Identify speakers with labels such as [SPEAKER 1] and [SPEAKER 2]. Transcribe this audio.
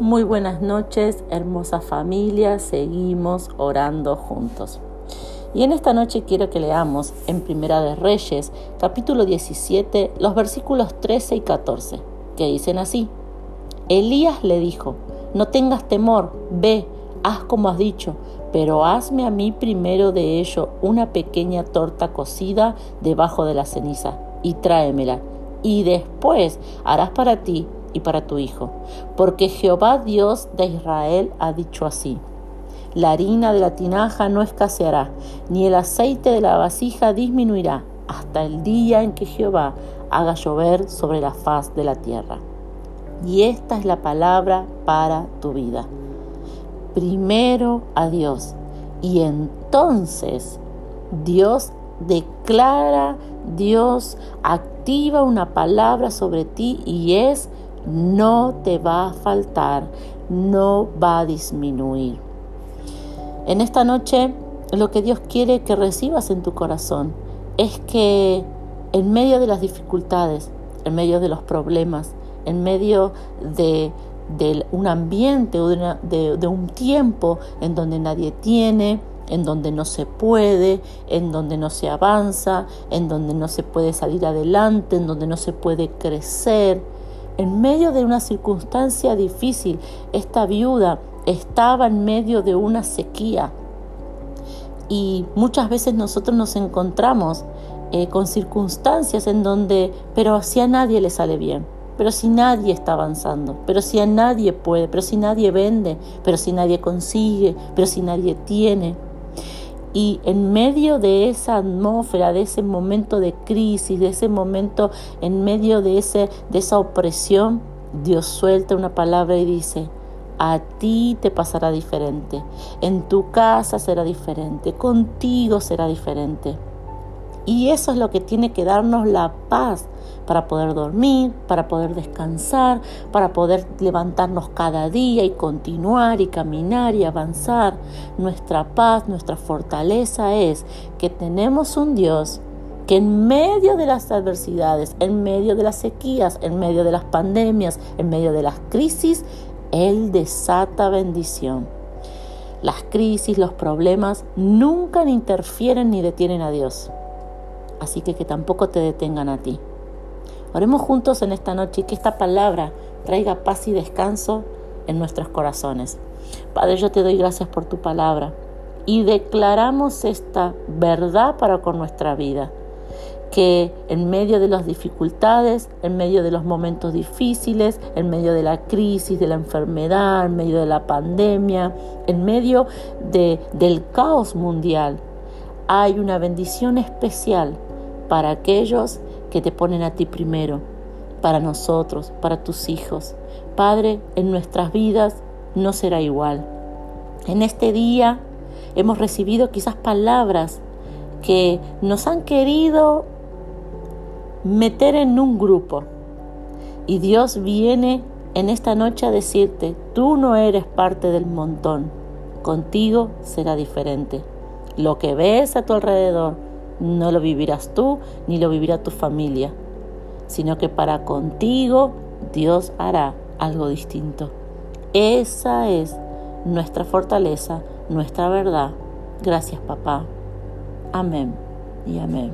[SPEAKER 1] Muy buenas noches, hermosa familia. Seguimos orando juntos. Y en esta noche quiero que leamos en Primera de Reyes, capítulo 17, los versículos 13 y 14, que dicen así. Elías le dijo, no tengas temor, ve, haz como has dicho, pero hazme a mí primero de ello una pequeña torta cocida debajo de la ceniza y tráemela, y después harás para ti y para tu hijo, porque Jehová Dios de Israel ha dicho así. La harina de la tinaja no escaseará, ni el aceite de la vasija disminuirá, hasta el día en que Jehová haga llover sobre la faz de la tierra. Y esta es la palabra para tu vida. Primero a Dios, y entonces Dios declara, Dios activa una palabra sobre ti y es no te va a faltar, no va a disminuir. En esta noche lo que Dios quiere que recibas en tu corazón es que en medio de las dificultades, en medio de los problemas, en medio de, un ambiente o de, de un tiempo en donde nadie tiene, en donde no se puede, en donde no se avanza, en donde no se puede salir adelante, en donde no se puede crecer, en medio de una circunstancia difícil, esta viuda estaba en medio de una sequía y muchas veces nosotros nos encontramos eh, con circunstancias en donde, pero si a nadie le sale bien, pero si nadie está avanzando, pero si a nadie puede, pero si nadie vende, pero si nadie consigue, pero si nadie tiene. Y en medio de esa atmósfera, de ese momento de crisis, de ese momento, en medio de, ese, de esa opresión, Dios suelta una palabra y dice, a ti te pasará diferente, en tu casa será diferente, contigo será diferente. Y eso es lo que tiene que darnos la paz para poder dormir, para poder descansar, para poder levantarnos cada día y continuar y caminar y avanzar. Nuestra paz, nuestra fortaleza es que tenemos un Dios que en medio de las adversidades, en medio de las sequías, en medio de las pandemias, en medio de las crisis, Él desata bendición. Las crisis, los problemas nunca interfieren ni detienen a Dios así que que tampoco te detengan a ti. Oremos juntos en esta noche y que esta palabra traiga paz y descanso en nuestros corazones. Padre, yo te doy gracias por tu palabra y declaramos esta verdad para con nuestra vida. Que en medio de las dificultades, en medio de los momentos difíciles, en medio de la crisis, de la enfermedad, en medio de la pandemia, en medio de, del caos mundial, hay una bendición especial para aquellos que te ponen a ti primero, para nosotros, para tus hijos. Padre, en nuestras vidas no será igual. En este día hemos recibido quizás palabras que nos han querido meter en un grupo. Y Dios viene en esta noche a decirte, tú no eres parte del montón, contigo será diferente. Lo que ves a tu alrededor no lo vivirás tú ni lo vivirá tu familia, sino que para contigo Dios hará algo distinto. Esa es nuestra fortaleza, nuestra verdad. Gracias papá. Amén y amén.